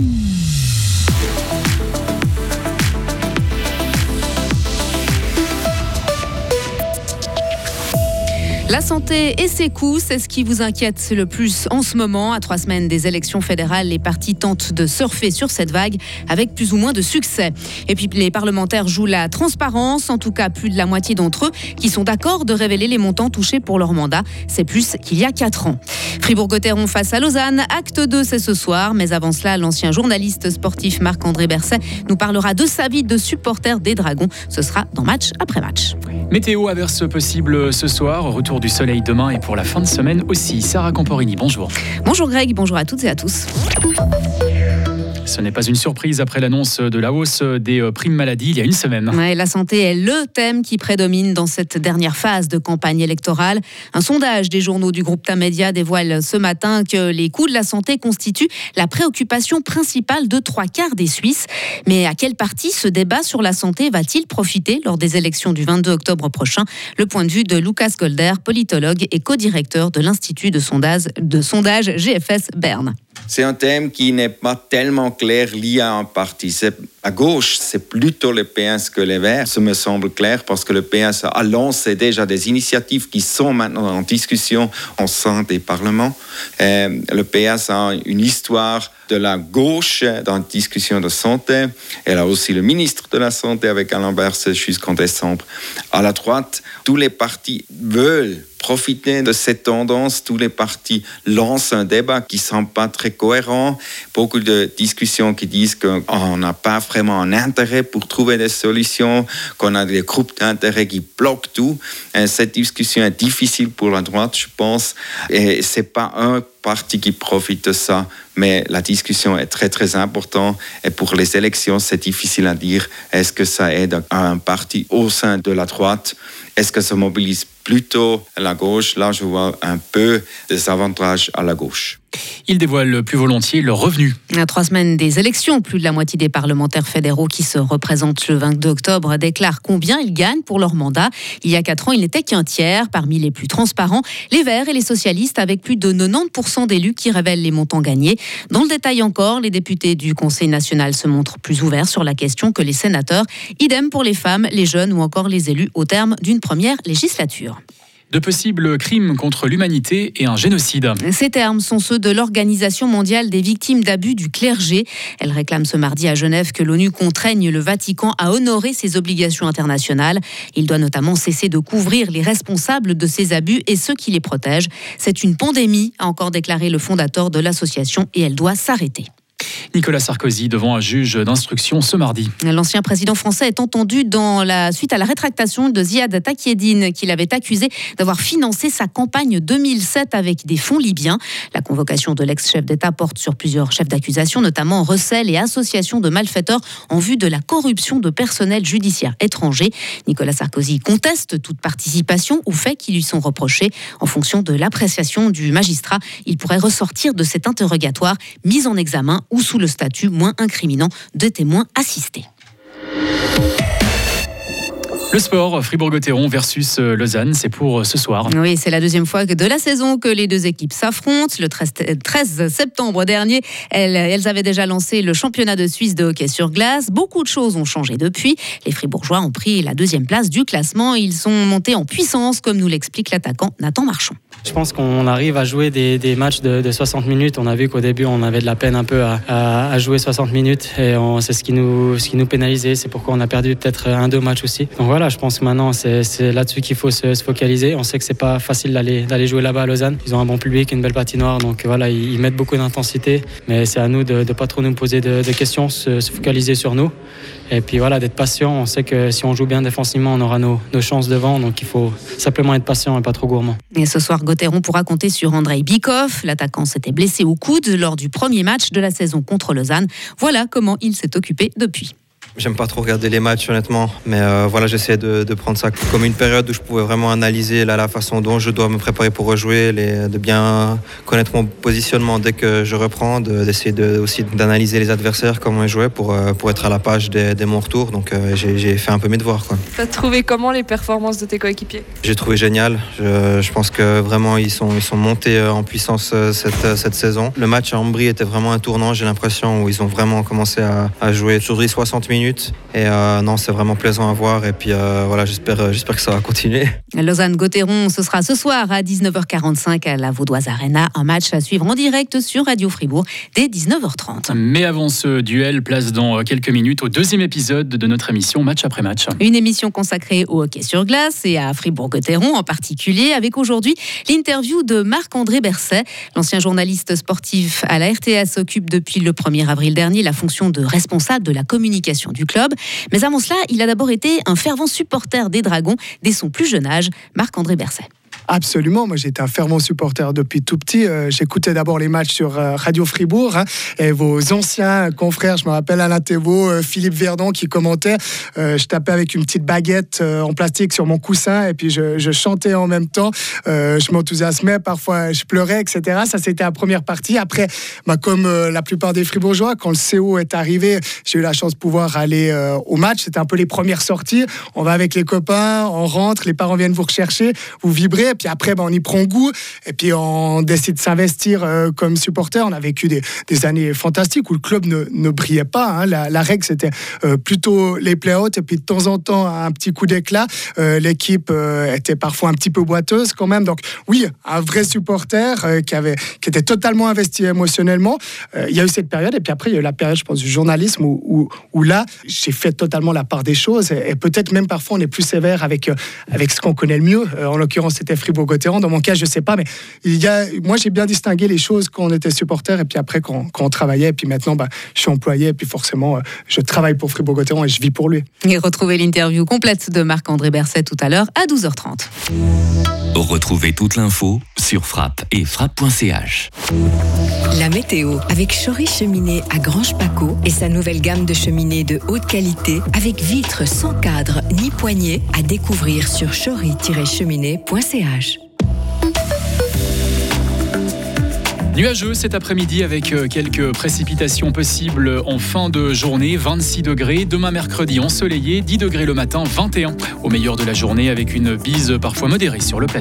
Mm-hmm. La santé et ses coûts, c'est ce qui vous inquiète le plus en ce moment. À trois semaines des élections fédérales, les partis tentent de surfer sur cette vague avec plus ou moins de succès. Et puis les parlementaires jouent la transparence, en tout cas plus de la moitié d'entre eux qui sont d'accord de révéler les montants touchés pour leur mandat. C'est plus qu'il y a quatre ans. Fribourg-Gotteron face à Lausanne, acte 2 c'est ce soir, mais avant cela, l'ancien journaliste sportif Marc-André Berset nous parlera de sa vie de supporter des Dragons. Ce sera dans match après match. Météo averse possible ce soir, retour du soleil demain et pour la fin de semaine aussi. Sarah Camporini, bonjour. Bonjour Greg, bonjour à toutes et à tous. Ce n'est pas une surprise après l'annonce de la hausse des euh, primes maladie il y a une semaine. La santé est le thème qui prédomine dans cette dernière phase de campagne électorale. Un sondage des journaux du groupe Tamedia dévoile ce matin que les coûts de la santé constituent la préoccupation principale de trois quarts des Suisses. Mais à quel parti ce débat sur la santé va-t-il profiter lors des élections du 22 octobre prochain? Le point de vue de Lucas Golder, politologue et co-directeur de l'Institut de sondage, de sondage GFS Berne. C'est un thème qui n'est pas tellement clair lié à un parti. À gauche, c'est plutôt le PS que les Verts, ça me semble clair, parce que le PS a lancé déjà des initiatives qui sont maintenant en discussion au sein des parlements. Euh, le PS a une histoire de la gauche dans la discussion de santé. Elle a aussi le ministre de la Santé avec Alain Berset jusqu'en décembre. À la droite, tous les partis veulent profiter de cette tendance. Tous les partis lancent un débat qui ne semble pas très cohérent. Beaucoup de discussions qui disent qu'on n'a pas vraiment un intérêt pour trouver des solutions, qu'on a des groupes d'intérêt qui bloquent tout. Et cette discussion est difficile pour la droite, je pense. Et c'est pas un parti qui profite de ça, mais la discussion est très très importante et pour les élections, c'est difficile à dire. Est-ce que ça aide un parti au sein de la droite? Est-ce que ça mobilise plutôt la gauche Là, je vois un peu des avantages à la gauche. Ils dévoilent plus volontiers leurs revenus. À trois semaines des élections, plus de la moitié des parlementaires fédéraux qui se représentent le 22 octobre déclarent combien ils gagnent pour leur mandat. Il y a quatre ans, il n'était qu'un tiers. Parmi les plus transparents, les Verts et les socialistes, avec plus de 90% d'élus qui révèlent les montants gagnés. Dans le détail encore, les députés du Conseil national se montrent plus ouverts sur la question que les sénateurs. Idem pour les femmes, les jeunes ou encore les élus au terme d'une première législature de possibles crimes contre l'humanité et un génocide. Ces termes sont ceux de l'Organisation mondiale des victimes d'abus du clergé. Elle réclame ce mardi à Genève que l'ONU contraigne le Vatican à honorer ses obligations internationales. Il doit notamment cesser de couvrir les responsables de ces abus et ceux qui les protègent. C'est une pandémie, a encore déclaré le fondateur de l'association, et elle doit s'arrêter. Nicolas Sarkozy devant un juge d'instruction ce mardi. L'ancien président français est entendu dans la suite à la rétractation de Ziad Takieddine, qu'il avait accusé d'avoir financé sa campagne 2007 avec des fonds libyens. La convocation de l'ex-chef d'État porte sur plusieurs chefs d'accusation, notamment recel et association de malfaiteurs en vue de la corruption de personnel judiciaire étranger. Nicolas Sarkozy conteste toute participation aux faits qui lui sont reprochés. En fonction de l'appréciation du magistrat, il pourrait ressortir de cet interrogatoire mis en examen ou sous le statut moins incriminant de témoin assisté. Le sport, Fribourg-Gotteron versus euh, Lausanne, c'est pour euh, ce soir. Oui, c'est la deuxième fois de la saison que les deux équipes s'affrontent. Le 13 septembre dernier, elles, avaient déjà lancé le championnat de Suisse de hockey sur glace. Beaucoup de choses ont changé depuis. Les Fribourgeois ont pris la deuxième place du classement. Ils sont montés en puissance, comme nous l'explique l'attaquant Nathan Marchand. Je pense qu'on arrive à jouer des, matchs de, 60 minutes. On a vu qu'au début, on avait de la peine un peu à, jouer 60 minutes et c'est ce qui nous, ce qui nous pénalisait. C'est pourquoi on a perdu peut-être un, deux matchs aussi. Donc voilà, je pense que maintenant, c'est là-dessus qu'il faut se, focaliser. On sait que c'est pas facile d'aller jouer là-bas à Lausanne. Ils ont un bon public, une belle patinoire. Donc voilà, ils, mettent beaucoup d'intensité. Mais c'est à nous de ne pas trop nous poser de, questions, se, se focaliser sur nous. Et puis voilà, d'être patient. On sait que si on joue bien défensivement, on aura nos, nos, chances devant. Donc il faut simplement être patient et pas trop gourmand. Et ce soir, Gauthieron pourra compter sur Andrei Bikov. L'attaquant s'était blessé au coude lors du premier match de la saison contre Lausanne. Voilà comment il s'est occupé depuis. J'aime pas trop regarder les matchs honnêtement, mais euh, voilà, j'essaie de, prendre ça comme une période où je pouvais vraiment analyser la, façon dont je dois me préparer pour rejouer, de bien connaître mon positionnement dès que je reprends, d'essayer aussi d'analyser les adversaires, comment ils jouaient pour, euh, pour être à la page dès, mon retour. Donc euh, j'ai fait un peu mes devoirs. Tu as trouvé comment les performances de tes coéquipiers? J'ai trouvé génial. Je, pense que vraiment ils sont, ils sont montés en puissance cette, cette saison. Le match à Ambry était vraiment un tournant, j'ai l'impression, où ils ont vraiment commencé à, à jouer sur 60 minutes et euh, non, c'est vraiment plaisant à voir. Et puis euh, voilà, j'espère, euh, j'espère que ça va continuer. Lausanne-Gauthieron, ce sera ce soir à 19h45 à la Vaudoise Arena. Un match à suivre en direct sur Radio Fribourg dès 19h30. Mais avant ce duel, place dans quelques minutes au deuxième épisode de notre émission Match après match. Une émission consacrée au hockey sur glace et à Fribourg-Gauthieron en particulier, avec aujourd'hui l'interview de Marc-André Berset. L'ancien journaliste sportif à la RTS s'occupe depuis le 1er avril dernier la fonction de responsable de la communication du club. Mais avant cela, il a d'abord été un fervent supporter des Dragons dès son plus jeune âge, Marc-André Berset. Absolument, moi j'étais un fervent supporter depuis tout petit. Euh, j'écoutais d'abord les matchs sur euh, Radio Fribourg hein, et vos anciens confrères, je me rappelle Alain Thévaux, euh, Philippe Verdon qui commentaient. je tapais avec une petite baguette en plastique sur mon coussin et puis je, chantais en même temps. je m'enthousiasmais, parfois je pleurais, etc. Ça c'était la première partie. Après, bah, comme la plupart des Fribourgeois, quand le CO est arrivé, j'ai eu la chance de pouvoir aller au match. C'était un peu les premières sorties. On va avec les copains, on rentre, les parents viennent vous rechercher, vous vibrez. Puis après, ben, on y prend goût. Et puis on décide de s'investir euh, comme supporter. On a vécu des, années fantastiques où le club ne, brillait pas. Hein. La, règle, c'était euh, plutôt les play-outs. Et puis de temps en temps, un petit coup d'éclat. Euh, l'équipe était parfois un petit peu boiteuse quand même. Donc oui, un vrai supporter qui, avait, qui était totalement investi émotionnellement. il y a eu cette période. Et puis après, il y a eu la période, je pense, du journalisme où, là, j'ai fait totalement la part des choses. Et, peut-être même parfois, on est plus sévère avec, avec ce qu'on connaît le mieux. en l'occurrence, c'était Fribourg-Gotteron. Dans mon cas, je sais pas, mais il y a, moi, j'ai bien distingué les choses quand on était supporter et puis après quand, quand on travaillait. Et puis maintenant, bah, je suis employé et puis forcément, euh, je travaille pour Fribourg-Gotteron et je vis pour lui. Et retrouvez l'interview complète de Marc-André Berset tout à l'heure à 12h30. Retrouvez toute l'info sur frappe et frappe.ch. La météo avec Chory Cheminée à Grange Paco et sa nouvelle gamme de cheminées de haute qualité avec vitres sans cadre ni poignée à découvrir sur chory-cheminée.ch. Nuageux cet après-midi avec euh, quelques précipitations possibles en fin de journée, 26 degrés. Demain mercredi ensoleillé, 10 degrés le matin, 21 au meilleur de la journée avec une bise parfois modérée sur le plateau.